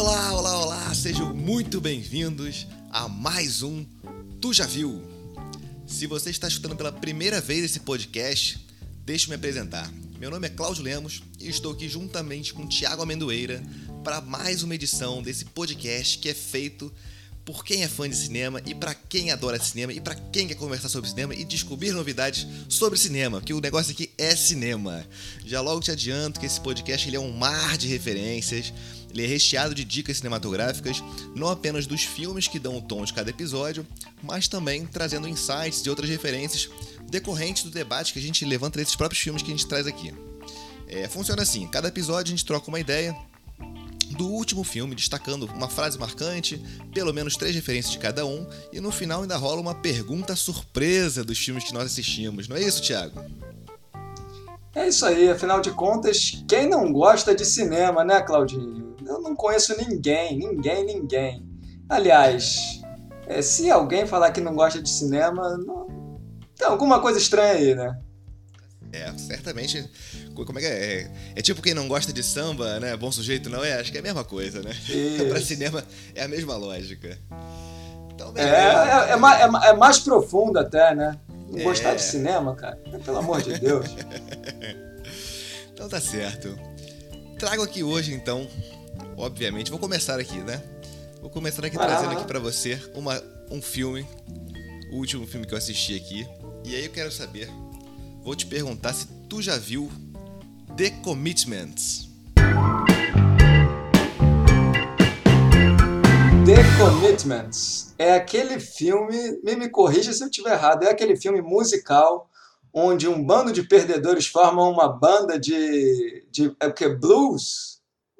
Olá, olá, olá! Sejam muito bem-vindos a mais um Tu Já Viu? Se você está escutando pela primeira vez esse podcast, deixe me apresentar. Meu nome é Cláudio Lemos e estou aqui juntamente com Tiago Amendoeira para mais uma edição desse podcast que é feito por quem é fã de cinema e para quem adora cinema e para quem quer conversar sobre cinema e descobrir novidades sobre cinema, que o negócio aqui é cinema. Já logo te adianto que esse podcast ele é um mar de referências, ele é recheado de dicas cinematográficas, não apenas dos filmes que dão o tom de cada episódio, mas também trazendo insights e outras referências decorrentes do debate que a gente levanta desses próprios filmes que a gente traz aqui. É, funciona assim: cada episódio a gente troca uma ideia do último filme, destacando uma frase marcante, pelo menos três referências de cada um, e no final ainda rola uma pergunta surpresa dos filmes que nós assistimos. Não é isso, Thiago? É isso aí, afinal de contas, quem não gosta de cinema, né, Claudinho? Eu não conheço ninguém, ninguém, ninguém. Aliás, é, se alguém falar que não gosta de cinema, não... tem alguma coisa estranha aí, né? É, certamente. Como é que é? é? é? tipo quem não gosta de samba, né? Bom sujeito, não é? Acho que é a mesma coisa, né? pra cinema é a mesma lógica. Então, é, é, é, mais, é, mais profundo até, né? Não gostar de cinema, cara. Pelo amor de Deus. então tá certo. Trago aqui hoje, então, obviamente, vou começar aqui, né? Vou começar aqui ah, trazendo aqui para você uma, um filme, o último filme que eu assisti aqui. E aí eu quero saber vou te perguntar se tu já viu The Commitments. The Commitments é aquele filme, me, me corrija se eu estiver errado, é aquele filme musical onde um bando de perdedores formam uma banda de, de é o que blues,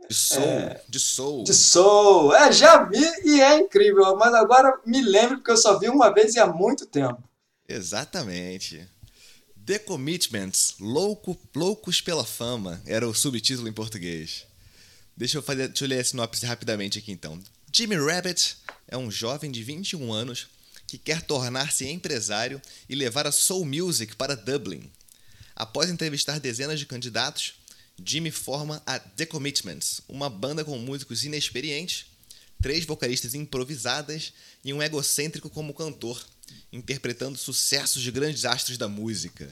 de soul, é, de soul. De soul. É, já vi e é incrível, mas agora me lembro porque eu só vi uma vez e há muito tempo. Exatamente. The Commitments, Louco, Loucos pela Fama, era o subtítulo em português. Deixa eu, fazer, deixa eu ler a sinopse rapidamente aqui então. Jimmy Rabbit é um jovem de 21 anos que quer tornar-se empresário e levar a soul music para Dublin. Após entrevistar dezenas de candidatos, Jimmy forma a The Commitments, uma banda com músicos inexperientes, três vocalistas improvisadas e um egocêntrico como cantor interpretando sucessos de grandes astros da música.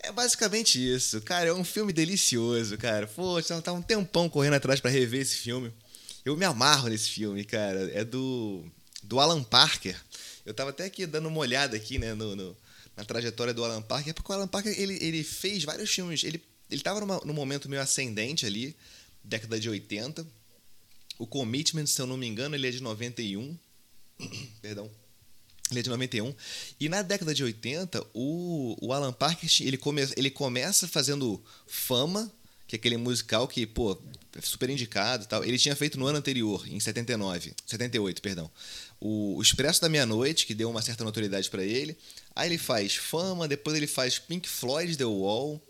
É basicamente isso. Cara, é um filme delicioso, cara. Pô, tá um tempão correndo atrás para rever esse filme. Eu me amarro nesse filme, cara. É do, do Alan Parker. Eu tava até aqui dando uma olhada aqui, né, no, no na trajetória do Alan Parker, porque o Alan Parker, ele, ele fez vários filmes. Ele, ele tava numa, num momento meio ascendente ali, década de 80. O Commitment, se eu não me engano, ele é de 91. Perdão. Ele é de 91. E na década de 80, o, o Alan Parker ele, come, ele começa fazendo Fama, que é aquele musical que, pô, é super indicado e tal. Ele tinha feito no ano anterior, em 79, 78, perdão. O, o Expresso da Meia-Noite, que deu uma certa notoriedade para ele. Aí ele faz Fama, depois ele faz Pink Floyd The Wall.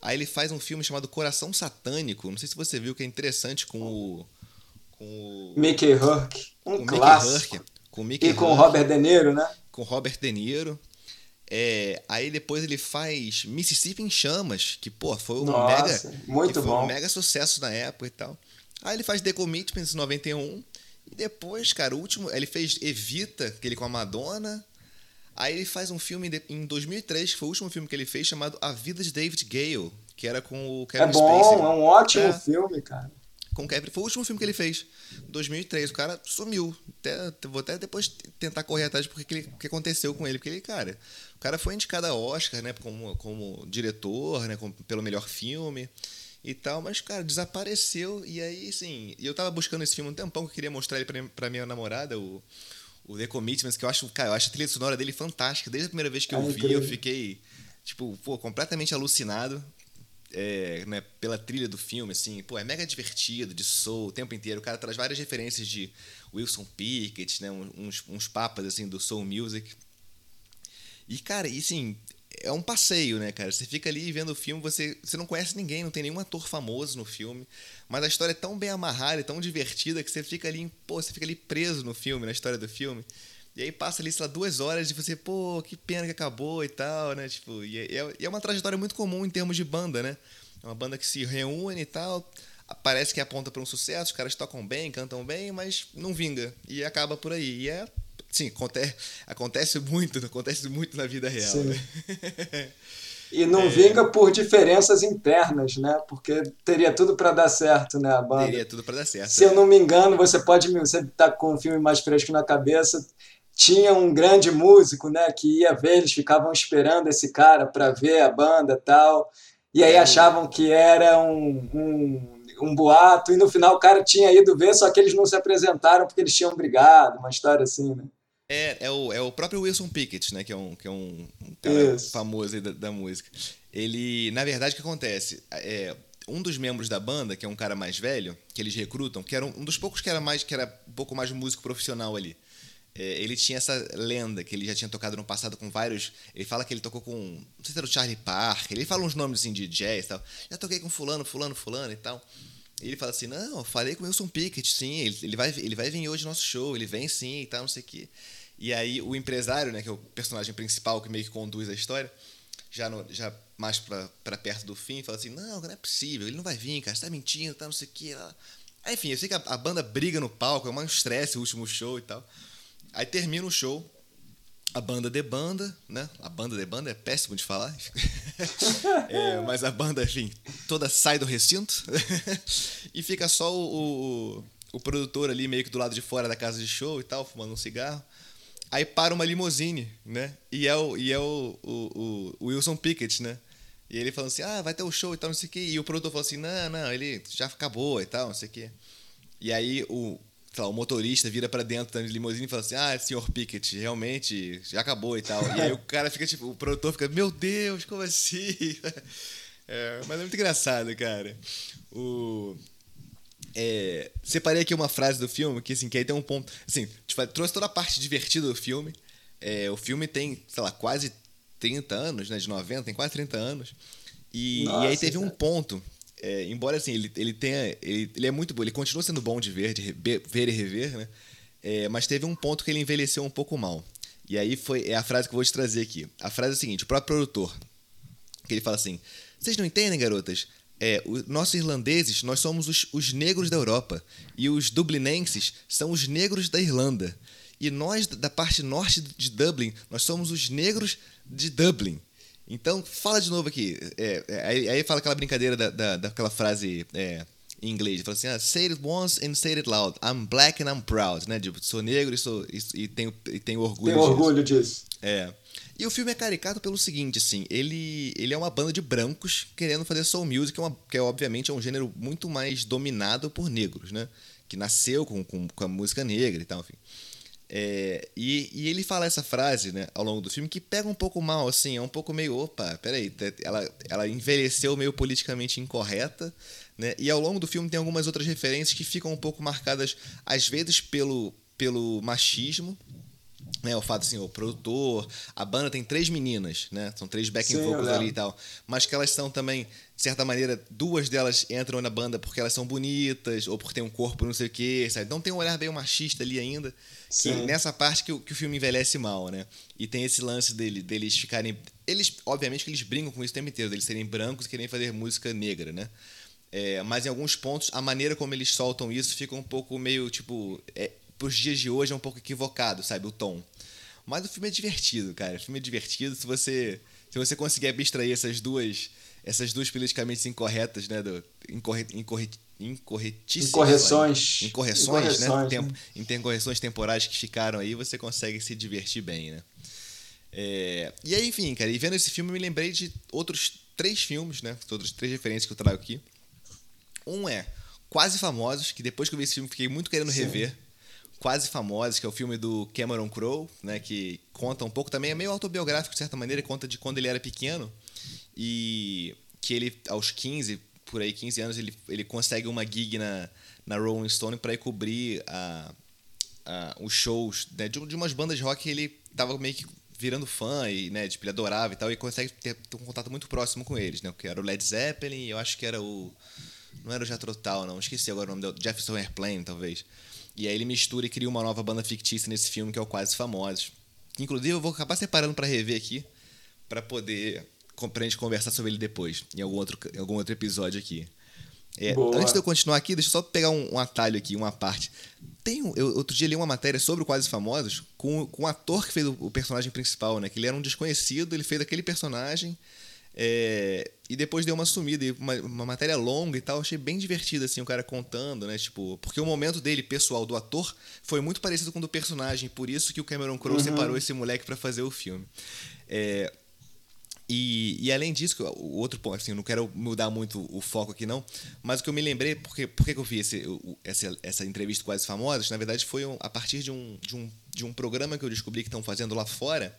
Aí ele faz um filme chamado Coração Satânico. Não sei se você viu que é interessante com o. Com o Mickey Rourke. Um clássico. Mickey com Mickey E com Hunt, Robert De Niro, né? Com Robert De Niro. É, aí depois ele faz Mississippi em Chamas, que pô, foi um Nossa, mega, muito bom. um mega sucesso na época e tal. Aí ele faz The Commitments em 91 e depois, cara, o último, ele fez Evita, aquele com a Madonna. Aí ele faz um filme em 2003, que foi o último filme que ele fez chamado A Vida de David Gale, que era com o Kevin É bom, Spacey. é um ótimo é. filme, cara com o Kevin. Foi o último filme que ele fez, 2003. O cara sumiu. Até, vou até depois tentar correr atrás do que, que aconteceu com ele. Porque ele, cara, o cara foi indicado a Oscar, né, como, como diretor, né, como, pelo melhor filme e tal, mas, cara, desapareceu. E aí, assim, eu tava buscando esse filme um tempão que eu queria mostrar ele pra, pra minha namorada, o, o The Commitments, que eu acho, cara, eu acho a trilha sonora dele fantástica. Desde a primeira vez que eu é vi, eu fiquei, tipo, pô, completamente alucinado é, né, pela trilha do filme, assim, pô, é mega divertido, de soul o tempo inteiro. O cara traz várias referências de Wilson Pickett, né, uns, uns papas, assim, do soul music. E, cara, e assim, é um passeio, né, cara? Você fica ali vendo o filme, você, você não conhece ninguém, não tem nenhum ator famoso no filme, mas a história é tão bem amarrada, e tão divertida que você fica ali, pô, você fica ali preso no filme, na história do filme. E aí passa ali, sei lá, duas horas e você, pô, que pena que acabou e tal, né? Tipo, e é, e é uma trajetória muito comum em termos de banda, né? É uma banda que se reúne e tal. parece que aponta para um sucesso, os caras tocam bem, cantam bem, mas não vinga. E acaba por aí. E é. Sim, acontece, acontece muito, acontece muito na vida real. Né? E não é... vinga por diferenças internas, né? Porque teria tudo para dar certo, né, a banda. Teria tudo para dar certo. Se eu não me engano, você pode, você tá com um filme mais fresco na cabeça, tinha um grande músico, né, que ia ver, eles ficavam esperando esse cara para ver a banda, tal. E aí é. achavam que era um, um um boato, e no final o cara tinha ido ver, só que eles não se apresentaram porque eles tinham brigado, uma história assim, né? É, é o, é o próprio Wilson Pickett, né? Que é um, que é um, um cara Isso. famoso da, da, música. Ele, na verdade, o que acontece? É, um dos membros da banda, que é um cara mais velho, que eles recrutam, que era um, um dos poucos que era mais que era um pouco mais músico profissional ali. É, ele tinha essa lenda que ele já tinha tocado no passado com vários. Ele fala que ele tocou com. Não sei se era o Charlie Parker. Ele fala uns nomes assim de jazz e tal. Já toquei com fulano, fulano, fulano e tal. Ele fala assim: Não, falei com o Wilson Pickett, sim. Ele, ele, vai, ele vai vir hoje no nosso show, ele vem sim e tal, não sei o quê. E aí o empresário, né, que é o personagem principal que meio que conduz a história, já, no, já mais para perto do fim, fala assim: Não, não é possível, ele não vai vir, cara, você tá mentindo, tá, não sei o quê. Enfim, eu sei que a, a banda briga no palco, é um estresse o último show e tal. Aí termina o show, a banda de banda, né? A banda de banda é péssimo de falar. é, mas a banda, enfim, toda sai do recinto e fica só o, o, o, produtor ali meio que do lado de fora da casa de show e tal, fumando um cigarro. Aí para uma limousine, né? E é o, e é o, o, o Wilson Pickett, né? E ele falando assim, ah, vai ter o um show e tal, não sei o quê. E o produtor falou assim, não, não, ele já acabou e tal, não sei o quê. E aí o, sei lá, o motorista vira para dentro da limusine e fala assim: Ah, senhor Pickett, realmente já acabou e tal. E aí o cara fica tipo, o produtor fica: Meu Deus, como assim? É, mas é muito engraçado, cara. O. É, separei aqui uma frase do filme que, assim, que aí tem um ponto. Assim, trouxe toda a parte divertida do filme. É, o filme tem, sei lá, quase 30 anos, né? De 90, tem quase 30 anos. E, Nossa, e aí teve um ponto é, embora assim, ele, ele tenha. Ele, ele é muito bom, ele continua sendo bom de ver, de ver e rever, né? É, mas teve um ponto que ele envelheceu um pouco mal. E aí foi é a frase que eu vou te trazer aqui. A frase é a seguinte: o próprio produtor, que ele fala assim: Vocês não entendem, garotas? É, os nossos irlandeses, nós somos os, os negros da Europa. E os dublinenses são os negros da Irlanda. E nós, da parte norte de Dublin, nós somos os negros de Dublin. Então, fala de novo aqui. É, é, aí, aí, fala aquela brincadeira da, da, daquela frase é, em inglês. Fala assim, ah, say it once and say it loud. I'm black and I'm proud, né? Tipo, sou negro e, sou, e, e, tenho, e tenho orgulho Tenho orgulho disso. É. E o filme é caricato pelo seguinte, assim, ele, ele é uma banda de brancos querendo fazer soul music, que é, uma, que é obviamente é um gênero muito mais dominado por negros, né? Que nasceu com, com, com a música negra e tal, enfim. É, e, e, ele fala essa frase, né, ao longo do filme, que pega um pouco mal, assim, é um pouco meio, opa, peraí, ela, ela envelheceu meio politicamente incorreta, né, e ao longo do filme tem algumas outras referências que ficam um pouco marcadas, às vezes, pelo, pelo machismo, né, o fato assim, o produtor, a banda tem três meninas, né? São três backing Sim, vocals ali e tal. Mas que elas são também, de certa maneira, duas delas entram na banda porque elas são bonitas, ou porque tem um corpo não sei o quê, sabe? Não tem um olhar bem machista ali ainda. Que nessa parte que o, que o filme envelhece mal, né? E tem esse lance dele, deles ficarem. Eles, obviamente, que eles brincam com isso o tempo inteiro, deles serem brancos e querem fazer música negra, né? É, mas em alguns pontos, a maneira como eles soltam isso fica um pouco meio, tipo. É, pros dias de hoje é um pouco equivocado, sabe? O tom. Mas o filme é divertido, cara. O filme é divertido se você. Se você conseguir abstrair essas duas. Essas duas politicamente incorretas, né? Do, incorre, incorre, incorretíssimas. Incorreções. Incorreções, né? Tempo, né? Intercorreções temporais que ficaram aí, você consegue se divertir bem, né? É, e aí, enfim, cara, e vendo esse filme, eu me lembrei de outros três filmes, né? Outros três referências que eu trago aqui. Um é Quase Famosos, que depois que eu vi esse filme fiquei muito querendo Sim. rever. Quase Famosos, que é o filme do Cameron Crowe, né? Que conta um pouco também, é meio autobiográfico de certa maneira, conta de quando ele era pequeno e que ele, aos 15, por aí 15 anos, ele, ele consegue uma gig na, na Rolling Stone para ir cobrir a, a, os shows né, de, de umas bandas de rock que ele tava meio que virando fã e, né, tipo, ele adorava e tal, e consegue ter, ter, um contato muito próximo com eles, né? Que era o Led Zeppelin, eu acho que era o. Não era o Jethro Tull, não, esqueci agora o nome dele, Jefferson Airplane, talvez. E aí ele mistura e cria uma nova banda fictícia nesse filme que é o Quase Famosos. Inclusive eu vou acabar separando para rever aqui, para poder pra gente conversar sobre ele depois, em algum outro, em algum outro episódio aqui. É, antes de eu continuar aqui, deixa eu só pegar um, um atalho aqui, uma parte. Tem um, eu, outro dia li uma matéria sobre o Quase Famosos com, com o ator que fez o, o, personagem principal, né? Que ele era um desconhecido, ele fez aquele personagem é, e depois deu uma sumida, uma, uma, matéria longa e tal. Achei bem divertido, assim, o cara contando, né? Tipo, porque o momento dele, pessoal, do ator, foi muito parecido com o do personagem. Por isso que o Cameron Crowe uhum. separou esse moleque para fazer o filme. É, e, e, além disso, o outro ponto, assim, eu não quero mudar muito o foco aqui não, mas o que eu me lembrei, porque, porque que eu vi esse, essa, essa entrevista quase famosa, na verdade foi a partir de um, de, um, de um programa que eu descobri que estão fazendo lá fora,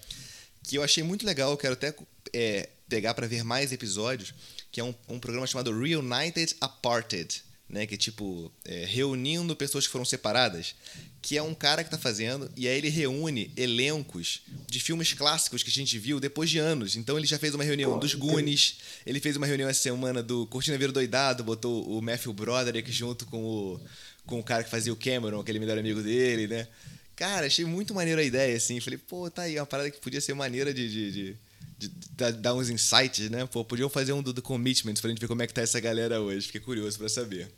que eu achei muito legal, eu quero até é, pegar para ver mais episódios, que é um, um programa chamado Reunited Aparted, né, que é tipo é, reunindo pessoas que foram separadas, que é um cara que tá fazendo e aí ele reúne elencos de filmes clássicos que a gente viu depois de anos. Então ele já fez uma reunião dos Goonies, ele fez uma reunião essa semana do Cortina Vira Doidado, botou o Matthew Broderick junto com o com o cara que fazia o Cameron, aquele melhor amigo dele, né? Cara, achei muito maneiro a ideia, assim. Falei, pô, tá aí, uma parada que podia ser maneira de, de, de de, de, dar uns insights, né? Pô, podiam fazer um do, do Commitments pra gente ver como é que tá essa galera hoje. Fiquei curioso para saber.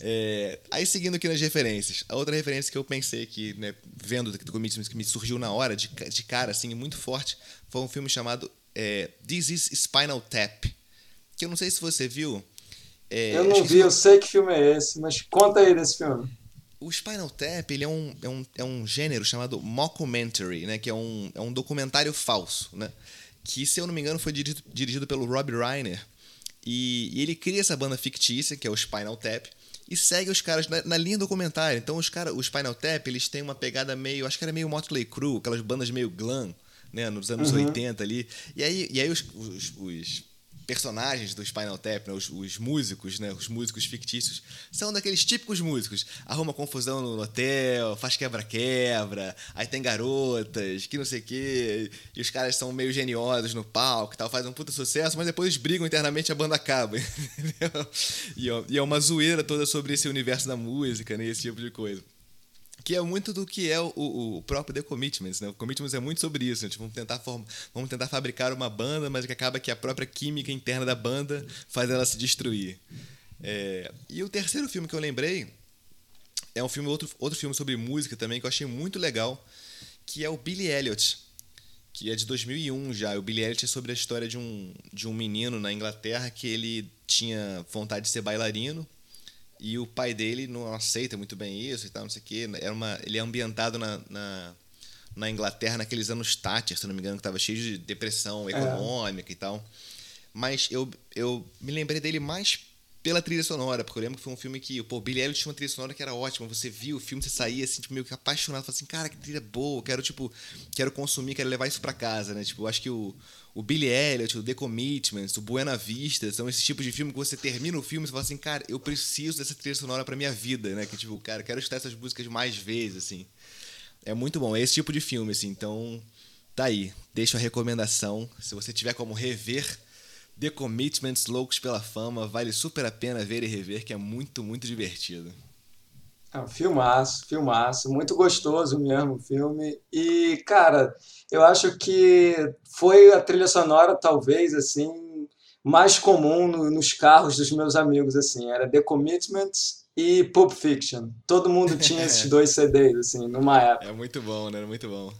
É, aí seguindo aqui nas referências, a outra referência que eu pensei que, né, vendo do Commitments, que me surgiu na hora, de, de cara, assim, muito forte, foi um filme chamado é, This is Spinal Tap. Que eu não sei se você viu. É, eu não vi, eu sei que filme é esse, mas conta aí desse filme. O Spinal Tap ele é, um, é, um, é um gênero chamado mockumentary, né, que é um, é um documentário falso, né? Que, se eu não me engano, foi dirigido, dirigido pelo Rob Reiner. E, e, ele cria essa banda fictícia, que é o Spinal Tap, e segue os caras na, na linha documentária. Então, os cara, o Spinal Tap, eles têm uma pegada meio. Acho que era meio Motley Crue, aquelas bandas meio glam, né, nos anos uhum. 80 ali. E aí, e aí os, os, os personagens do Spinal Tap, né, os, os, músicos, né, os músicos fictícios, são daqueles típicos músicos. Arruma confusão no hotel, faz quebra-quebra, aí tem garotas, que não sei o quê, e os caras são meio geniosos no palco e tal, fazem um puta sucesso, mas depois brigam internamente e a banda acaba, entendeu? E, é uma zoeira toda sobre esse universo da música, né, esse tipo de coisa que é muito do que é o, o, próprio The Commitments, né? O Commitments é muito sobre isso, né? Tipo, vamos tentar form... vamos tentar fabricar uma banda, mas que acaba que a própria química interna da banda faz ela se destruir. É... E o terceiro filme que eu lembrei é um filme outro, outro filme sobre música também que eu achei muito legal, que é o Billy Elliot, que é de 2001 já. O Billy Elliot é sobre a história de um, de um menino na Inglaterra que ele tinha vontade de ser bailarino e o pai dele não aceita muito bem isso e tal, não sei o quê. Era uma, ele é ambientado na, na, na Inglaterra naqueles anos Thatcher, se não me engano, que estava cheio de depressão é. econômica é. e tal. Mas eu, eu me lembrei dele mais pela trilha sonora, porque eu lembro que foi um filme que, pô, Billy Elliot tinha uma trilha sonora que era ótima, você viu o filme, você saía assim, tipo, meio que apaixonado, falava assim, cara, que trilha boa, quero, tipo, quero consumir, quero levar isso para casa, né, tipo, eu acho que o, o Billy Elliot, o The Commitments, o Buena Vista, são esses tipos de filme que você termina o filme e fala assim, cara, eu preciso dessa trilha sonora pra minha vida, né, que, tipo, cara, quero escutar essas músicas mais vezes, assim, é muito bom, é esse tipo de filme, assim, então, tá aí, deixo a recomendação, se você tiver como rever The Commitments Loucos pela Fama. Vale super a pena ver e rever, que é muito, muito divertido. É filmaço, filmaço. Muito gostoso mesmo o filme. E, cara, eu acho que foi a trilha sonora, talvez, assim, mais comum no, nos carros dos meus amigos, assim. Era The Commitments e Pulp Fiction. Todo mundo tinha esses dois CDs, assim, numa época. É muito bom, né? Muito bom.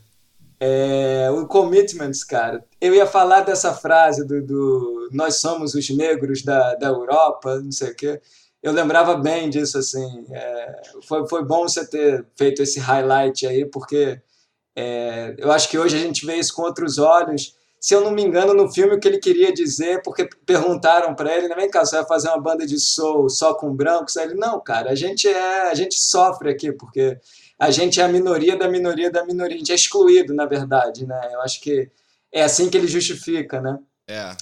É, o Commitments, cara. Eu ia falar dessa frase do, do nós somos os negros da, da Europa, não sei o quê. Eu lembrava bem disso, assim. É, foi, foi bom você ter feito esse highlight aí, porque é, eu acho que hoje a gente vê isso com outros olhos. Se eu não me engano, no filme o que ele queria dizer, porque perguntaram para ele, vem cá, você vai fazer uma banda de soul só com brancos? Aí ele, não, cara, a gente é, a gente sofre aqui, porque a gente é a minoria da minoria da minoria, a gente é excluído, na verdade, né? Eu acho que é assim que ele justifica, né? É.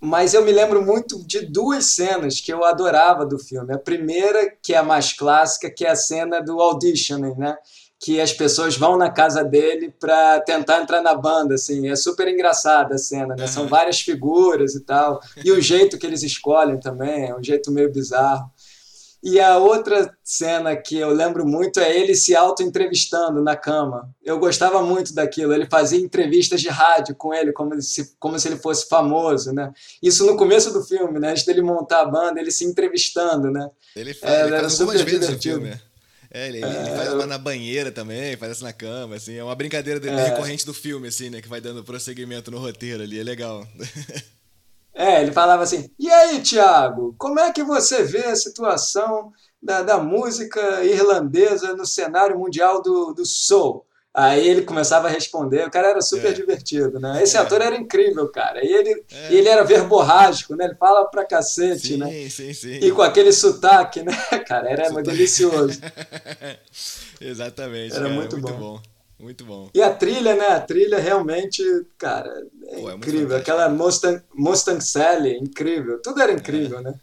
Mas eu me lembro muito de duas cenas que eu adorava do filme. A primeira, que é a mais clássica, que é a cena do auditioning, né? Que as pessoas vão na casa dele para tentar entrar na banda, assim. É super engraçada a cena, né? São várias figuras e tal. E o jeito que eles escolhem também é um jeito meio bizarro. E a outra cena que eu lembro muito é ele se auto-entrevistando na cama. Eu gostava muito daquilo. Ele fazia entrevistas de rádio com ele, como se, como se ele fosse famoso, né? Isso no começo do filme, né? Antes dele montar a banda, ele se entrevistando, né? Ele faz, é, ele faz algumas vezes no filme. É, ele, ele é, faz uma na banheira também, faz essa na cama, assim. É uma brincadeira dele, é. recorrente do filme, assim, né? Que vai dando prosseguimento no roteiro ali. É legal. É, ele falava assim: e aí, Tiago, como é que você vê a situação da, da música irlandesa no cenário mundial do, do soul? Aí ele começava a responder, o cara era super é. divertido, né? Esse é. ator era incrível, cara. E ele, é. ele era verborrágico, né? Ele fala pra cacete, sim, né? Sim, sim, E com aquele sotaque, né? Cara, era sotaque. delicioso. Exatamente. Era cara, muito, muito bom. bom. Muito bom. E a trilha, né? A trilha realmente, cara, é Pô, é incrível. Aquela Mustang, Mustang Sally, incrível. Tudo era incrível, é. né?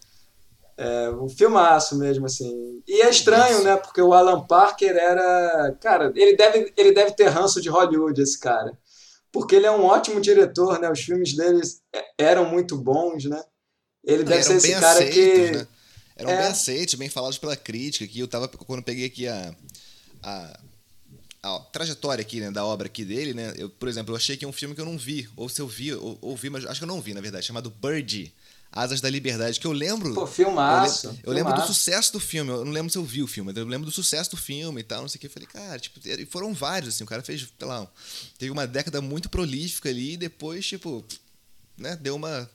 É, um filmaço mesmo, assim. E é estranho, Nossa. né? Porque o Alan Parker era. Cara, ele deve, ele deve ter ranço de Hollywood, esse cara. Porque ele é um ótimo diretor, né? Os filmes dele eram muito bons, né? Ele Não, deve ser esse cara aceitos, que. Né? Eram é... bem aceitos, bem falados pela crítica. Que eu tava. Quando eu peguei aqui a. a a trajetória aqui, né, da obra aqui dele, né? Eu, por exemplo, eu achei que é um filme que eu não vi, ou se eu vi, ou, ou vi, mas acho que eu não vi, na verdade, chamado Birdie. Asas da Liberdade, que eu lembro. Pô, filmaço. Eu, lembro, eu lembro do sucesso do filme. Eu não lembro se eu vi o filme, mas eu lembro do sucesso do filme e tal, não sei o que. Eu falei, cara, tipo, e foram vários, assim. O cara fez, sei lá, teve uma década muito prolífica ali e depois, tipo, né, deu uma.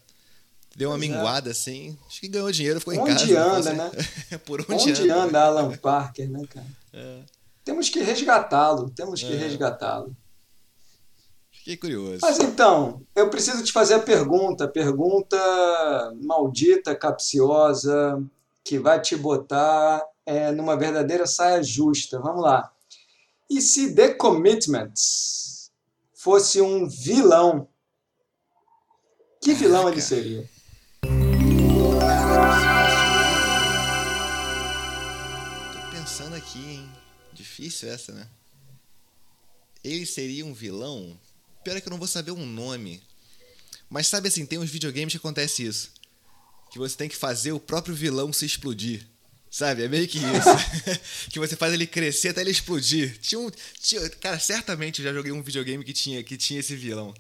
Deu uma pois é. minguada, é. assim. Acho que ganhou dinheiro, ficou onde em casa. Onde anda, né? Por onde, onde anda? anda Alan Parker, né, cara? É. Temos que resgatá-lo, temos que é. resgatá-lo. Fiquei curioso. Mas então, eu preciso te fazer a pergunta, pergunta maldita, capciosa, que vai te botar é, numa verdadeira saia justa. Vamos lá. E se The Commitments fosse um vilão, que vilão ele seria? Tô pensando aqui, hein? Difícil essa, né? Ele seria um vilão? Pior é que eu não vou saber um nome. Mas sabe assim, tem uns videogames que acontece isso. Que você tem que fazer o próprio vilão se explodir. Sabe? É meio que isso. que você faz ele crescer até ele explodir. Tinha um. Tinha, cara, certamente eu já joguei um videogame que tinha, que tinha esse vilão.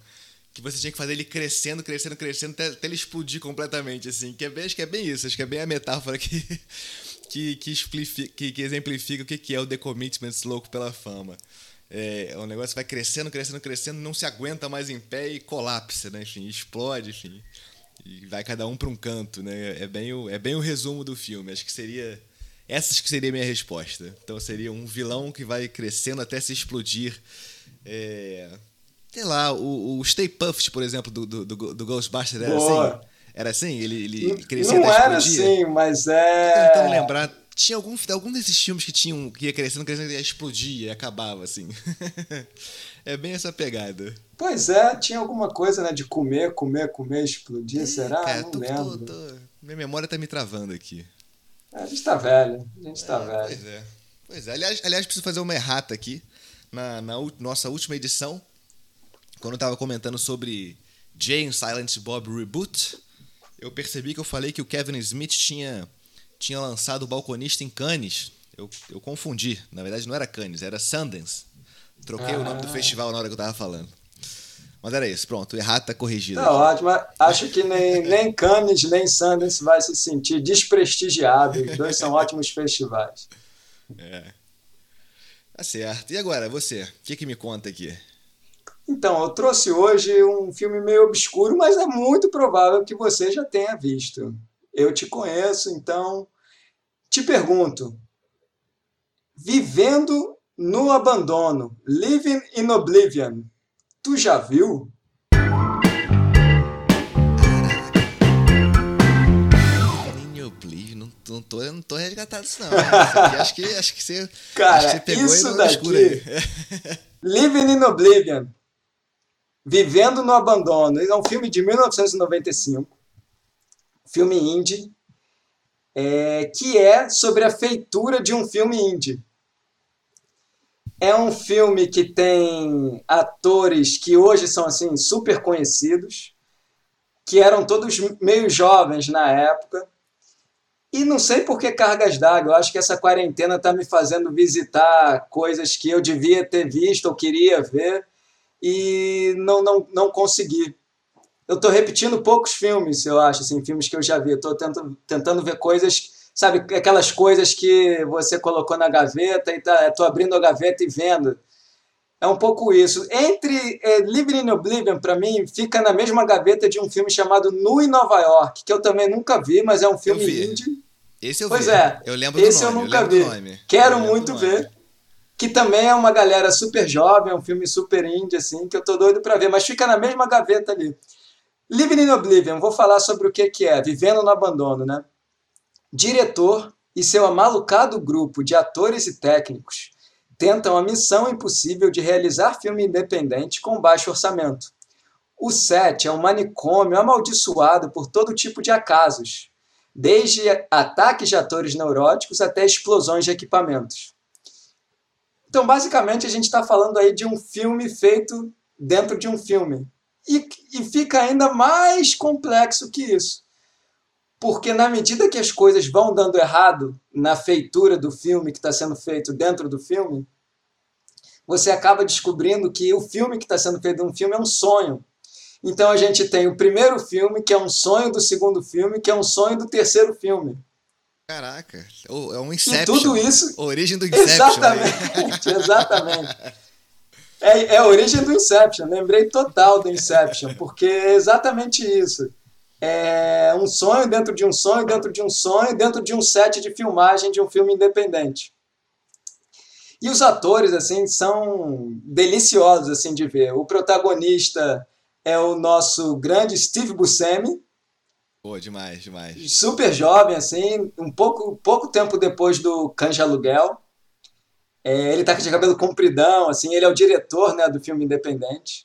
Que você tinha que fazer ele crescendo, crescendo, crescendo, até, até ele explodir completamente, assim. Que é bem, acho que é bem isso. Acho que é bem a metáfora que, que, que, que, que exemplifica o que é o The Commitments louco pela fama. É, o negócio vai crescendo, crescendo, crescendo, não se aguenta mais em pé e colapsa, né? Enfim, explode, enfim. E vai cada um para um canto, né? É bem, o, é bem o resumo do filme. Acho que seria. Essa que seria a minha resposta. Então seria um vilão que vai crescendo até se explodir. É, sei lá, o, o Stay Puft, por exemplo, do, do, do, do Ghostbusters era Boa. assim. Era assim? Ele, ele crescia Não era assim, mas é. Tô tentando lembrar tinha algum, algum desses filmes que tinham que ia crescendo, crescendo e ia explodir e acabava, assim. é bem essa pegada. Pois é, tinha alguma coisa, né, de comer, comer, comer, explodir, é, será? Cara, Não tô, lembro. Tô, tô... Minha memória tá me travando aqui. É, a gente tá velho, a gente tá é, velho. Pois é. Pois é. Aliás, aliás, preciso fazer uma errata aqui. Na, na nossa última edição, quando eu tava comentando sobre Jane Silent Bob Reboot, eu percebi que eu falei que o Kevin Smith tinha tinha lançado o Balconista em Cannes. Eu, eu confundi. Na verdade, não era Cannes, era Sundance. Troquei ah. o nome do ah. festival na hora que eu tava falando. Mas era isso, pronto. Errado tá corrigido. Tá ótimo. Acho que nem, nem Cannes nem Sundance vai se sentir desprestigiado. Os dois são ótimos festivais. É. Tá certo. E agora, você? O que, que me conta aqui? Então, eu trouxe hoje um filme meio obscuro, mas é muito provável que você já tenha visto. Eu te conheço, então te pergunto: Vivendo no abandono, Living in Oblivion, tu já viu? Não, tô, não tô resgatado isso não. Aqui, acho, que, acho que você, Cara, acho que você pegou isso daqui, Living in Oblivion, Vivendo no Abandono. É um filme de 1995, filme indie, é, que é sobre a feitura de um filme indie. É um filme que tem atores que hoje são assim super conhecidos, que eram todos meio jovens na época. E não sei por que cargas d'água. Eu acho que essa quarentena está me fazendo visitar coisas que eu devia ter visto ou queria ver e não, não, não consegui. Eu estou repetindo poucos filmes, eu acho, assim, filmes que eu já vi. Estou tentando, tentando ver coisas, sabe, aquelas coisas que você colocou na gaveta e tá, estou abrindo a gaveta e vendo. É um pouco isso. Entre é, Living in Oblivion, para mim, fica na mesma gaveta de um filme chamado Nu em Nova York, que eu também nunca vi, mas é um filme indie. Esse eu pois vi. é. Eu lembro Esse do nome. eu nunca vi. Quero muito ver. Que também é uma galera super jovem, é um filme super indie, assim, que eu tô doido para ver, mas fica na mesma gaveta ali. Living in Oblivion, vou falar sobre o que, que é, Vivendo no Abandono, né? Diretor e seu amalucado grupo de atores e técnicos tentam a missão impossível de realizar filme independente com baixo orçamento. O set é um manicômio amaldiçoado por todo tipo de acasos, desde ataques de atores neuróticos até explosões de equipamentos. Então, basicamente, a gente está falando aí de um filme feito dentro de um filme. E, e fica ainda mais complexo que isso. Porque, na medida que as coisas vão dando errado na feitura do filme que está sendo feito dentro do filme, você acaba descobrindo que o filme que está sendo feito um filme é um sonho. Então a gente tem o primeiro filme, que é um sonho do segundo filme, que é um sonho do terceiro filme. Caraca, é um Inception. E tudo isso. Origem do Inception. Exatamente, exatamente. É, é a origem do Inception. Lembrei total do Inception, porque é exatamente isso. É um sonho dentro de um sonho, dentro de um sonho, dentro de um set de filmagem de um filme independente. E os atores, assim, são deliciosos, assim, de ver. O protagonista é o nosso grande Steve Buscemi. Pô, demais, demais. Super jovem, assim, um pouco, pouco tempo depois do Canja Aluguel. É, ele tá com de cabelo compridão, assim, ele é o diretor, né, do filme independente.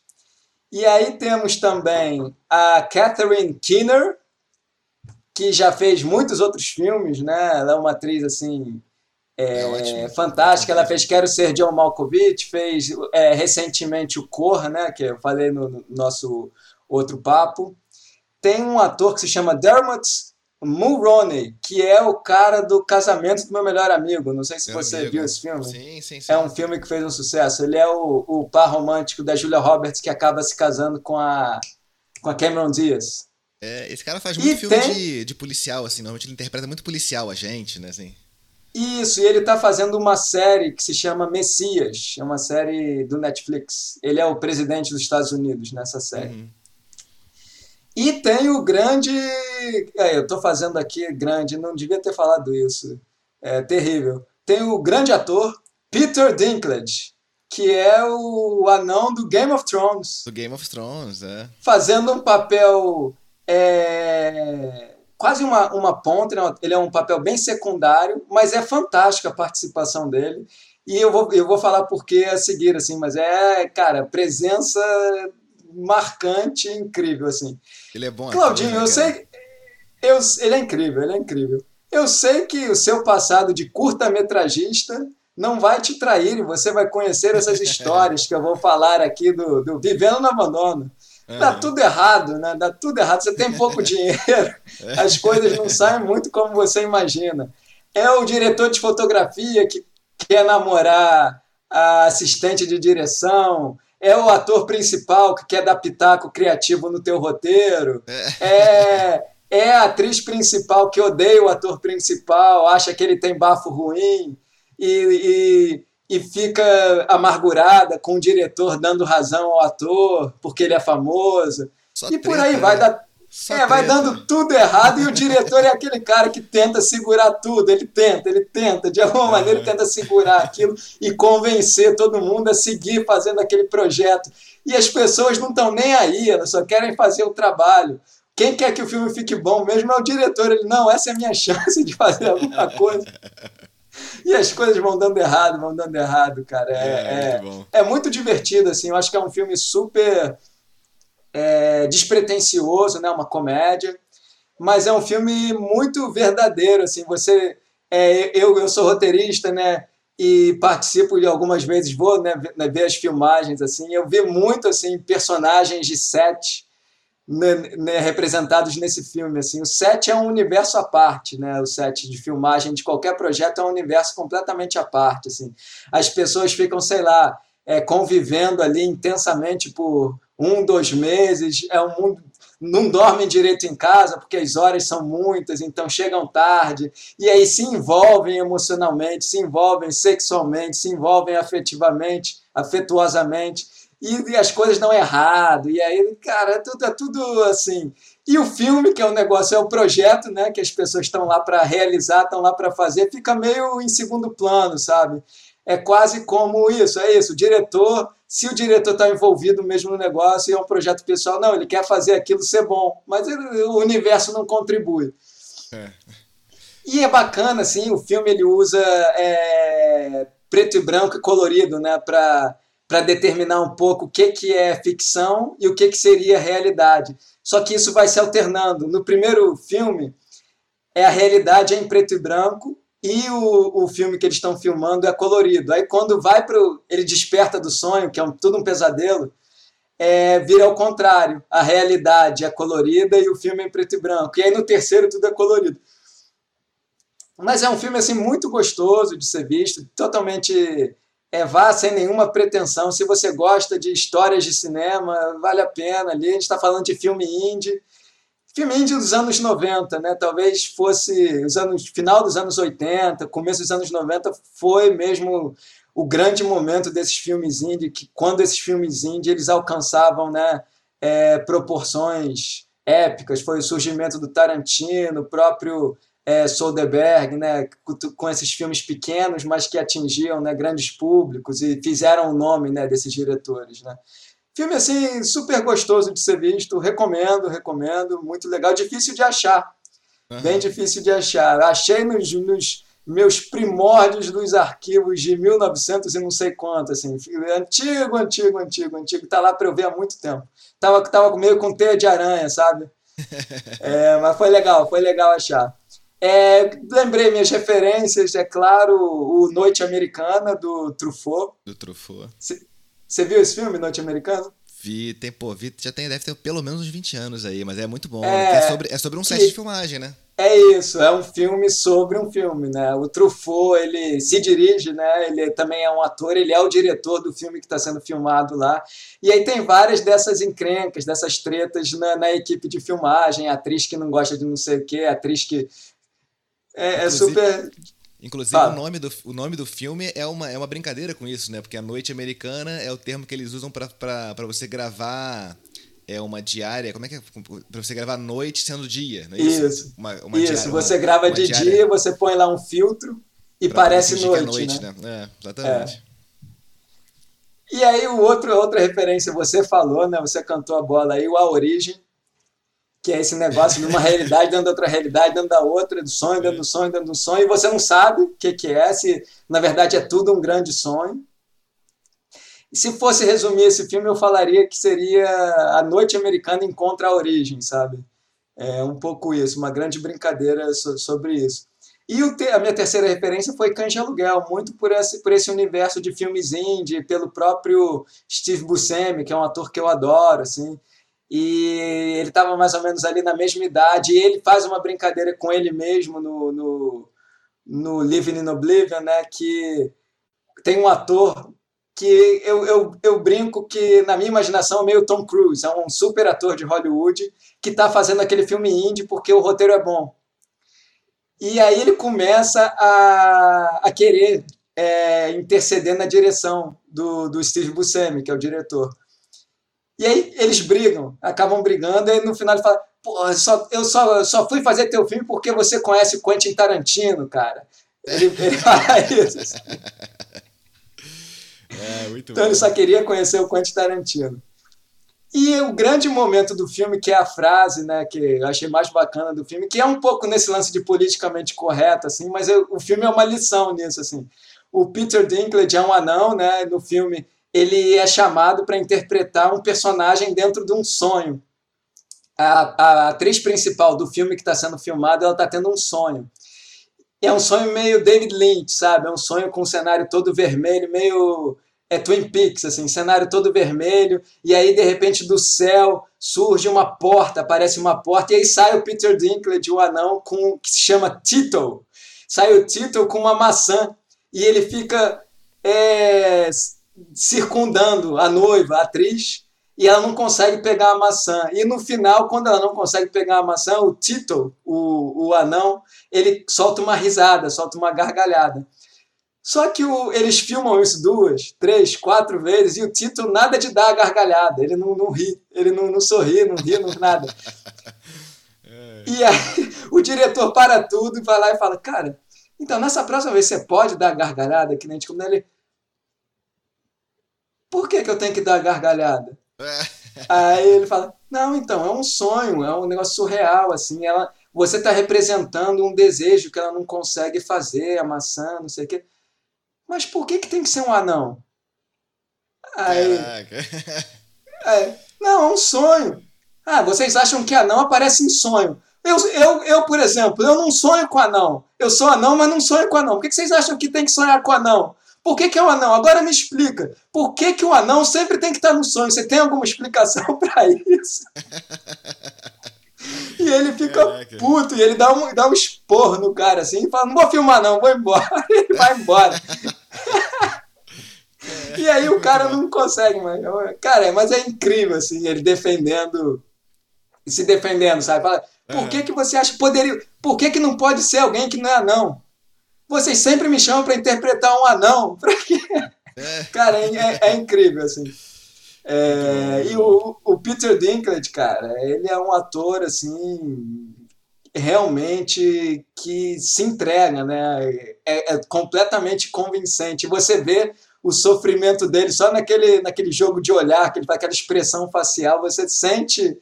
E aí temos também a Catherine Keener, que já fez muitos outros filmes, né? Ela é uma atriz, assim, é, é fantástica. Ela fez Quero Ser John Malkovich, fez é, recentemente o Cor, né, que eu falei no, no, nosso outro papo. Tem um ator que se chama Dermot Mulroney, que é o cara do Casamento do Meu Melhor Amigo. Não sei se meu você amigo. viu esse filme. Sim, sim, sim. É um filme que fez um sucesso. Ele é o, o par romântico da Julia Roberts que acaba se casando com a, com a Cameron Diaz. É, esse cara faz muito e filme tem... de, de policial, assim. Normalmente ele interpreta muito policial a gente, né, assim. Isso, e ele está fazendo uma série que se chama Messias, é uma série do Netflix. Ele é o presidente dos Estados Unidos nessa série. Uhum. E tem o grande. É, eu estou fazendo aqui grande, não devia ter falado isso. É terrível. Tem o grande ator Peter Dinklage, que é o anão do Game of Thrones. Do Game of Thrones, é. Fazendo um papel. É quase uma, uma ponta, né? ele é um papel bem secundário, mas é fantástica a participação dele. E eu vou, eu vou falar por que a seguir, assim, mas é, cara, presença marcante, incrível, assim. Ele é bom. Claudinho, eu sei... Eu, ele é incrível, ele é incrível. Eu sei que o seu passado de curta-metragista não vai te trair e você vai conhecer essas histórias que eu vou falar aqui do, do Vivendo no Abandono. Dá tudo errado, né? Dá tudo errado. Você tem pouco dinheiro, as coisas não saem muito como você imagina. É o diretor de fotografia que quer namorar a assistente de direção, é o ator principal que quer dar pitaco criativo no teu roteiro, é, é a atriz principal que odeia o ator principal, acha que ele tem bafo ruim e, e fica amargurada com o diretor dando razão ao ator porque ele é famoso. Só e por aí vai né? Dar. é, vai dando tudo errado e o diretor é aquele cara que tenta segurar tudo. Ele tenta, ele tenta, de alguma maneira, ele tenta segurar aquilo e convencer todo mundo a seguir fazendo aquele projeto. E as pessoas não estão nem aí, elas só querem fazer o trabalho. Quem quer que o filme fique bom mesmo é o diretor. Ele, não, essa é a minha chance de fazer alguma coisa e as coisas vão dando errado, vão dando errado, cara. É, é, é, muito, é muito divertido, assim. Eu acho que é um filme super é, despretensioso, né? Uma comédia. Mas é um filme muito verdadeiro, assim. Você... É, eu, eu sou roteirista, né? E participo de algumas vezes, vou né, ver as filmagens, assim. Eu vi muito, assim, personagens de set né, né, representados nesse filme. Assim. O set é um universo à parte, né? o set de filmagem de qualquer projeto é um universo completamente à parte. Assim. As pessoas ficam, sei lá, é, convivendo ali intensamente por um, dois meses, é um mundo não dormem direito em casa porque as horas são muitas, então chegam tarde, e aí se envolvem emocionalmente, se envolvem sexualmente, se envolvem afetivamente, afetuosamente, e, e as coisas dão errado, e aí, cara, é tudo, é tudo assim. E o filme, que é um negócio, é o projeto, né, que as pessoas estão lá para realizar, estão lá para fazer, fica meio em segundo plano, sabe? É quase como isso, é isso, o diretor se o diretor está envolvido mesmo no negócio e é um projeto pessoal, não, ele quer fazer aquilo ser bom, mas ele, o universo não contribui. É. E é bacana, assim, o filme ele usa é, preto e branco e colorido, né, para determinar um pouco o que, que é ficção e o que, que seria realidade. Só que isso vai se alternando. No primeiro filme, é a realidade é em preto e branco e o, o filme que eles estão filmando é colorido. Aí quando vai para ele desperta do sonho, que é um, tudo um pesadelo, é, vira ao contrário. A realidade é colorida e o filme é em preto e branco. E aí no terceiro tudo é colorido. Mas é um filme assim muito gostoso de ser visto, totalmente é, vá sem nenhuma pretensão. Se você gosta de histórias de cinema, vale a pena ali. A gente está falando de filme indie filme indie dos anos 90, né? Talvez fosse os anos final dos anos 80, começo dos anos 90 foi mesmo o grande momento desses filmes indie, que quando esses filmes indie eles alcançavam, né, é, proporções épicas, foi o surgimento do Tarantino, o próprio é, Soderbergh, né, com esses filmes pequenos, mas que atingiam né, grandes públicos e fizeram o nome né, desses diretores, né. Filme assim super gostoso de ser visto, recomendo, recomendo, muito legal, difícil de achar, uhum. bem difícil de achar. Achei nos, nos, meus primórdios dos arquivos de 1900 e não sei quanto, assim, antigo, antigo, antigo, antigo, tá lá para eu ver há muito tempo. Tava, tava meio com teia de aranha, sabe? É, mas foi legal, foi legal achar. É, lembrei minhas referências, é claro, o Noite Americana do Truffaut. Do Truffaut. Você viu esse filme norte-americano? Vi, tem, pô, vi, já tem, deve ter pelo menos uns 20 anos aí, mas é muito bom. É, é sobre, é sobre um set de filmagem, né? É isso, é um filme sobre um filme, né? O Truffaut, ele se dirige, né? Ele também é um ator, ele é o diretor do filme que está sendo filmado lá. E aí tem várias dessas encrencas, dessas tretas na, na equipe de filmagem, atriz que não gosta de não sei o quê, atriz que é, é super Inclusive, o, nome do, o nome do filme é uma, é uma brincadeira com isso, né? Porque a noite americana é o termo que eles usam para você gravar é uma diária. Como é que é? Pra você gravar noite sendo dia, não é isso? Isso. Uma, uma isso. Diária, você uma, grava de diária. dia, você põe lá um filtro e pra parece é noite. É noite né? né? É, exatamente. É. E aí, o outro, outra referência, você falou, né? Você cantou a bola aí, o A Origem que é esse negócio de uma realidade dentro da outra realidade, dentro da outra, do sonho, dentro do sonho, dentro do sonho, e você não sabe o que, que é, se na verdade é tudo um grande sonho. E se fosse resumir esse filme, eu falaria que seria A Noite Americana Encontra a Origem, sabe? É um pouco isso, uma grande brincadeira sobre isso. E a minha terceira referência foi Cães de Aluguel, muito por esse, por esse universo de filmes indie, pelo próprio Steve Buscemi, que é um ator que eu adoro, assim e ele estava mais ou menos ali na mesma idade, e ele faz uma brincadeira com ele mesmo no, no, no Living in Oblivion, né, que tem um ator que eu, eu, eu brinco que, na minha imaginação, é meio Tom Cruise, é um super ator de Hollywood que está fazendo aquele filme indie porque o roteiro é bom. E aí ele começa a, a querer é, interceder na direção do, do Steve Buscemi, que é o diretor. E aí eles brigam, acabam brigando, e no final ele fala: Pô, só, eu só, só fui fazer teu filme porque você conhece o Quentin Tarantino, cara. Ele, ele fala isso. Assim. É, então bom. ele só queria conhecer o Quentin Tarantino. E o grande momento do filme, que é a frase, né, que eu achei mais bacana do filme, que é um pouco nesse lance de politicamente correto, assim, mas eu, o filme é uma lição nisso, assim. O Peter Dinklage é um anão, né, no filme ele é chamado para interpretar um personagem dentro de um sonho. A, a atriz principal do filme que está sendo filmado, ela está tendo um sonho. E é um sonho meio David Lynch, sabe? É um sonho com um cenário todo vermelho, meio é Twin Peaks, assim, cenário todo vermelho, e aí de repente do céu surge uma porta, aparece uma porta, e aí sai o Peter Dinklage, o anão, com, que se chama Tito. Sai o Tito com uma maçã, e ele fica é, circundando a noiva, a atriz, e ela não consegue pegar a maçã. E no final, quando ela não consegue pegar a maçã, o Tito, o, o anão, ele solta uma risada, solta uma gargalhada. Só que o, eles filmam isso duas, três, quatro vezes e o Tito nada de dar a gargalhada. Ele não, não ri, ele não, não sorri, não ri, não nada. É. E aí o diretor para tudo e vai lá e fala: Cara, então nessa próxima vez você pode dar a gargalhada que nem a gente como ele. Por que, que eu tenho que dar gargalhada? É. Aí ele fala: Não, então, é um sonho, é um negócio surreal, assim. Ela, você está representando um desejo que ela não consegue fazer, a maçã, não sei o quê mas por que, que tem que ser um anão? Aí, aí, não, é um sonho. Ah, vocês acham que anão aparece em sonho. Eu, eu, eu, por exemplo, eu não sonho com anão. Eu sou anão, mas não sonho com anão. Por que, que vocês acham que tem que sonhar com anão? Por que, que é um anão? Agora me explica. Por que, que o anão sempre tem que estar no sonho? Você tem alguma explicação para isso? E ele fica Caraca. puto, e ele dá um, dá um esporro no cara assim, e fala: Não vou filmar, não, vou embora. ele vai embora. e aí o cara não consegue mais. Cara, mas é incrível, assim, ele defendendo. Se defendendo, sabe? Fala, por que, que você acha que poderia. Por que, que não pode ser alguém que não é anão? Vocês sempre me chamam para interpretar um anão. Pra quê? É. Cara, é, é, é incrível, assim. É, e o, o Peter Dinklage, cara, ele é um ator assim realmente que se entrega, né? É, é, completamente convincente. Você vê o sofrimento dele só naquele, naquele jogo de olhar, que ele faz aquela expressão facial, você sente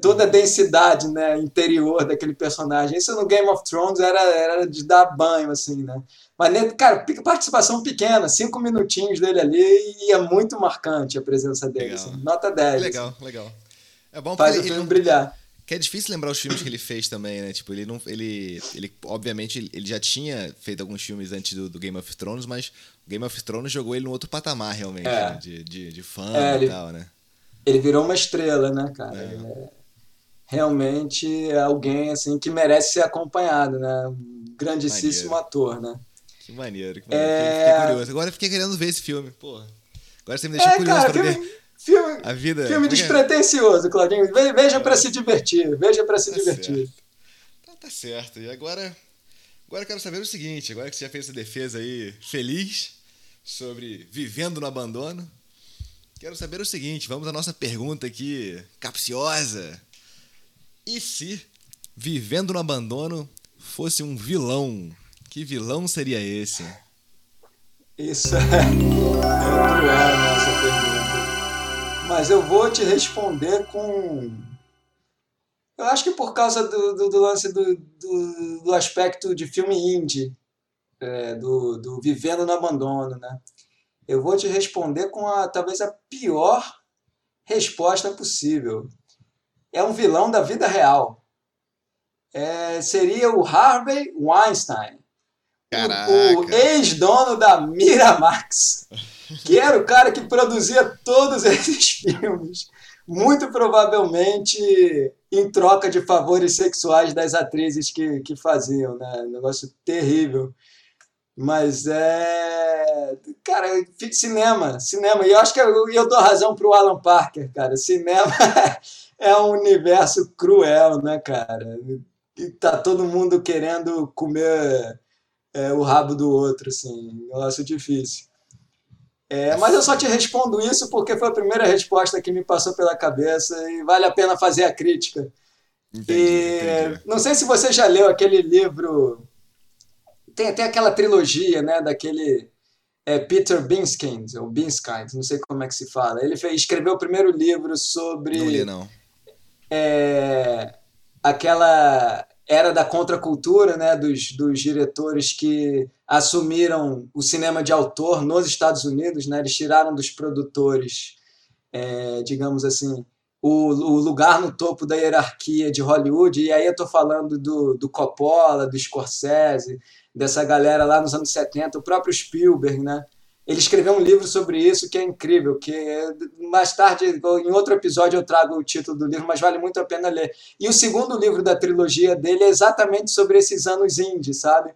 toda a densidade né, interior daquele personagem. Isso no Game of Thrones era, era de dar banho, assim, né? Mas, cara, participação pequena, cinco minutinhos dele ali e é muito marcante a presença dele. Assim, nota 10. Legal, assim. legal. É bom Faz o filme brilhar. Que é difícil lembrar os filmes que ele fez também, né? Tipo, ele não. Ele, ele obviamente, ele já tinha feito alguns filmes antes do, do Game of Thrones, mas o Game of Thrones jogou ele num outro patamar, realmente, é. né? de, de, de fã é, e ele, tal, né? Ele virou uma estrela, né, cara? É. é realmente é alguém assim que merece ser acompanhado, né? Um grandíssimo Maneiro. ator, né? Que maneiro, que maneiro. É... Fiquei curioso. Agora eu fiquei querendo ver esse filme, porra. Agora você me deixou é, curioso cara, pra filme, ver. Filme, a vida. Filme é é? despretensioso, Claudinho. Veja é. para se divertir. Veja para se tá divertir. Certo. Tá, tá certo. E agora, agora eu quero saber o seguinte: agora que você já fez essa defesa aí feliz sobre vivendo no abandono, quero saber o seguinte: vamos à nossa pergunta aqui, capciosa. E se vivendo no abandono fosse um vilão? Que vilão seria esse? Isso é, é cruel essa pergunta. Mas eu vou te responder com. Eu acho que por causa do, do, do lance do, do, do, aspecto de filme indie, é, do, do Vivendo no Abandono, né? Eu vou te responder com a talvez a pior resposta possível. É um vilão da vida real. É, seria o Harvey Weinstein Caraca. o ex-dono da Miramax, que era o cara que produzia todos esses filmes, muito provavelmente em troca de favores sexuais das atrizes que, que faziam, né? Um negócio terrível. Mas é. Cara, cinema, cinema. E eu acho que eu, eu dou razão pro Alan Parker, cara. Cinema é um universo cruel, né, cara? E tá todo mundo querendo comer é, o rabo do outro, assim, negócio difícil. É, mas eu só te respondo isso porque foi a primeira resposta que me passou pela cabeça e vale a pena fazer a crítica. Entendi, e, entendi. Não sei se você já leu aquele livro. Tem até aquela trilogia, né, daquele é, Peter Binskind, ou Binskind, não sei como é que se fala. Ele fez, escreveu o primeiro livro sobre. Não li, não. É, aquela era da contracultura, né, dos, dos diretores que assumiram o cinema de autor nos Estados Unidos, né, eles tiraram dos produtores, é, digamos assim, o, o, lugar no topo da hierarquia de Hollywood, e aí eu estou falando do, do Coppola, do Scorsese, dessa galera lá nos anos 70, o próprio Spielberg, né, ele escreveu um livro sobre isso que é incrível, que mais tarde, em outro episódio, eu trago o título do livro, mas vale muito a pena ler. E o segundo livro da trilogia dele é exatamente sobre esses anos indie, sabe?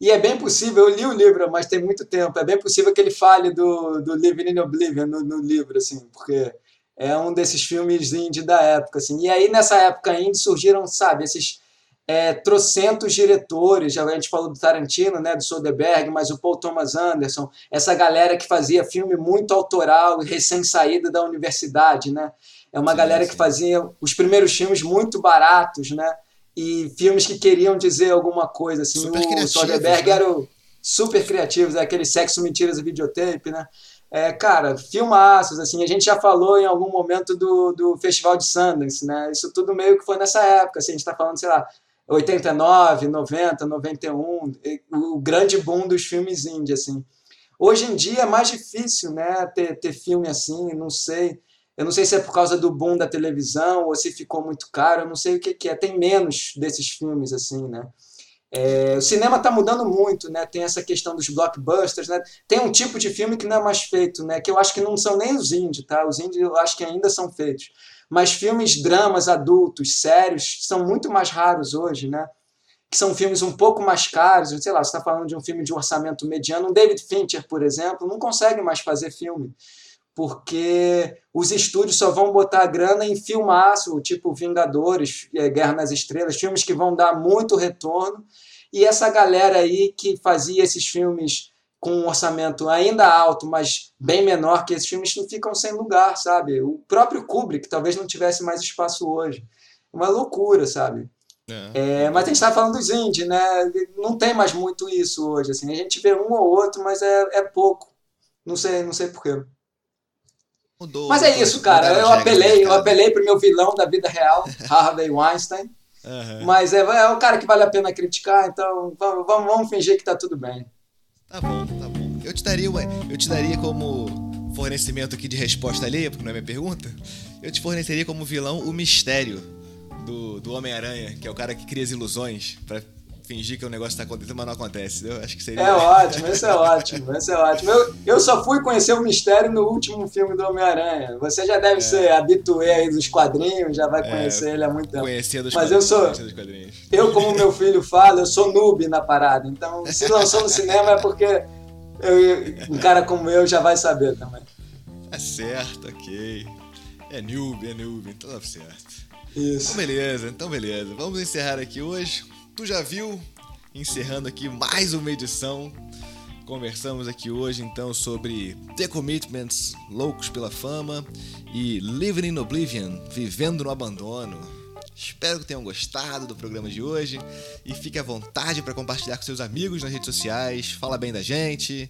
E é bem possível, eu li o livro, mas tem muito tempo, é bem possível que ele fale do, do Living in Oblivion no, no livro, assim, porque é um desses filmes indie da época, assim. E aí, nessa época indie, surgiram, sabe, esses é, trocentos diretores, já a gente falou do Tarantino, né, do Soderbergh, mas o Paul Thomas Anderson, essa galera que fazia filme muito autoral, recém-saída da universidade, né? É uma sim, galera sim. que fazia os primeiros filmes muito baratos, né? E filmes que queriam dizer alguma coisa, assim. Super o Soderbergh né? era o, super criativos, é aquele sexo, mentiras e videotape, né? É, cara, filmaços, assim, a gente já falou em algum momento do, do Festival de Sundance, né? Isso tudo meio que foi nessa época, assim, a gente tá falando, sei lá, 89, 90, 91, o grande boom dos filmes indie, assim. Hoje em dia é mais difícil, né, ter, ter filme assim, não sei. Eu não sei se é por causa do boom da televisão ou se ficou muito caro, eu não sei o que, que é. Tem menos desses filmes, assim, né. É, o cinema está mudando muito, né? Tem essa questão dos blockbusters, né? Tem um tipo de filme que não é mais feito, né? Que eu acho que não são nem os indie, tá? Os indie eu acho que ainda são feitos mas filmes dramas adultos, sérios, são muito mais raros hoje, né? Que são filmes um pouco mais caros, sei lá, você está falando de um filme de orçamento mediano, um David Fincher, por exemplo, não consegue mais fazer filme, porque os estúdios só vão botar grana em filmaço, tipo Vingadores, é, Guerra nas Estrelas, filmes que vão dar muito retorno, e essa galera aí que fazia esses filmes com um orçamento ainda alto, mas bem menor que esses filmes, ficam sem lugar, sabe? O próprio Kubrick talvez não tivesse mais espaço hoje. Uma loucura, sabe? É. É, mas a gente está falando dos indie, né? Não tem mais muito isso hoje. Assim. A gente vê um ou outro, mas é, é pouco. Não sei, não sei porquê. Mudou, mas é isso, cara. Eu apelei, eu apelei pro meu vilão da vida real, Harvey Weinstein. Uhum. Mas é, é o cara que vale a pena criticar, então vamos, vamos fingir que tá tudo bem. Tá bom, tá bom. Eu te daria, eu te daria como fornecimento aqui de resposta alheia, porque não é minha pergunta. Eu te forneceria como vilão o mistério do, do Homem-Aranha, que é o cara que cria as ilusões para fingir que o negócio tá acontecendo, mas não acontece. Eu acho que seria. É ótimo, esse é ótimo, esse é ótimo. Eu, eu só fui conhecer o mistério no último filme do Homem-Aranha. Você já deve é. ser habitué aí dos quadrinhos, já vai é, conhecer é, ele há muito tempo. Conhecia dos mas eu sou. Eu, como meu filho fala, eu sou noob na parada. Então, se lançou no cinema é porque eu, um cara como eu já vai saber também. É certo, ok. É noob, é noob, então tá certo. Isso. Então beleza, então beleza. Vamos encerrar aqui hoje Tu já viu? Encerrando aqui mais uma edição. Conversamos aqui hoje então sobre The Commitments, Loucos pela Fama e Living in Oblivion, Vivendo no Abandono. Espero que tenham gostado do programa de hoje e fique à vontade para compartilhar com seus amigos nas redes sociais, fala bem da gente,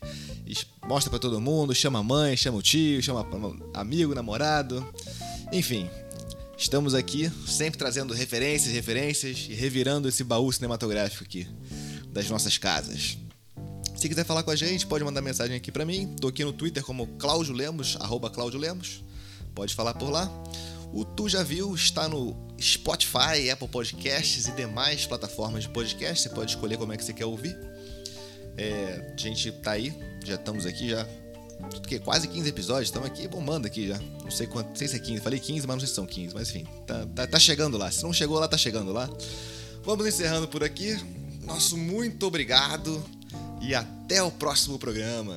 mostra para todo mundo, chama a mãe, chama o tio, chama amigo, namorado, enfim, Estamos aqui sempre trazendo referências, referências e revirando esse baú cinematográfico aqui das nossas casas. Se quiser falar com a gente, pode mandar mensagem aqui para mim. Tô aqui no Twitter como Cláudio Lemos, arroba Lemos. Pode falar por lá. O Tu Já Viu está no Spotify, Apple Podcasts e demais plataformas de podcast. Você pode escolher como é que você quer ouvir. É, a gente tá aí, já estamos aqui já que quase 15 episódios, estamos aqui bombando aqui já. Não sei quanto, não sei se é 15, falei 15, mas não sei se são 15, mas enfim, tá, tá, tá chegando lá. Se não chegou lá, tá chegando lá. Vamos encerrando por aqui. Nosso muito obrigado e até o próximo programa.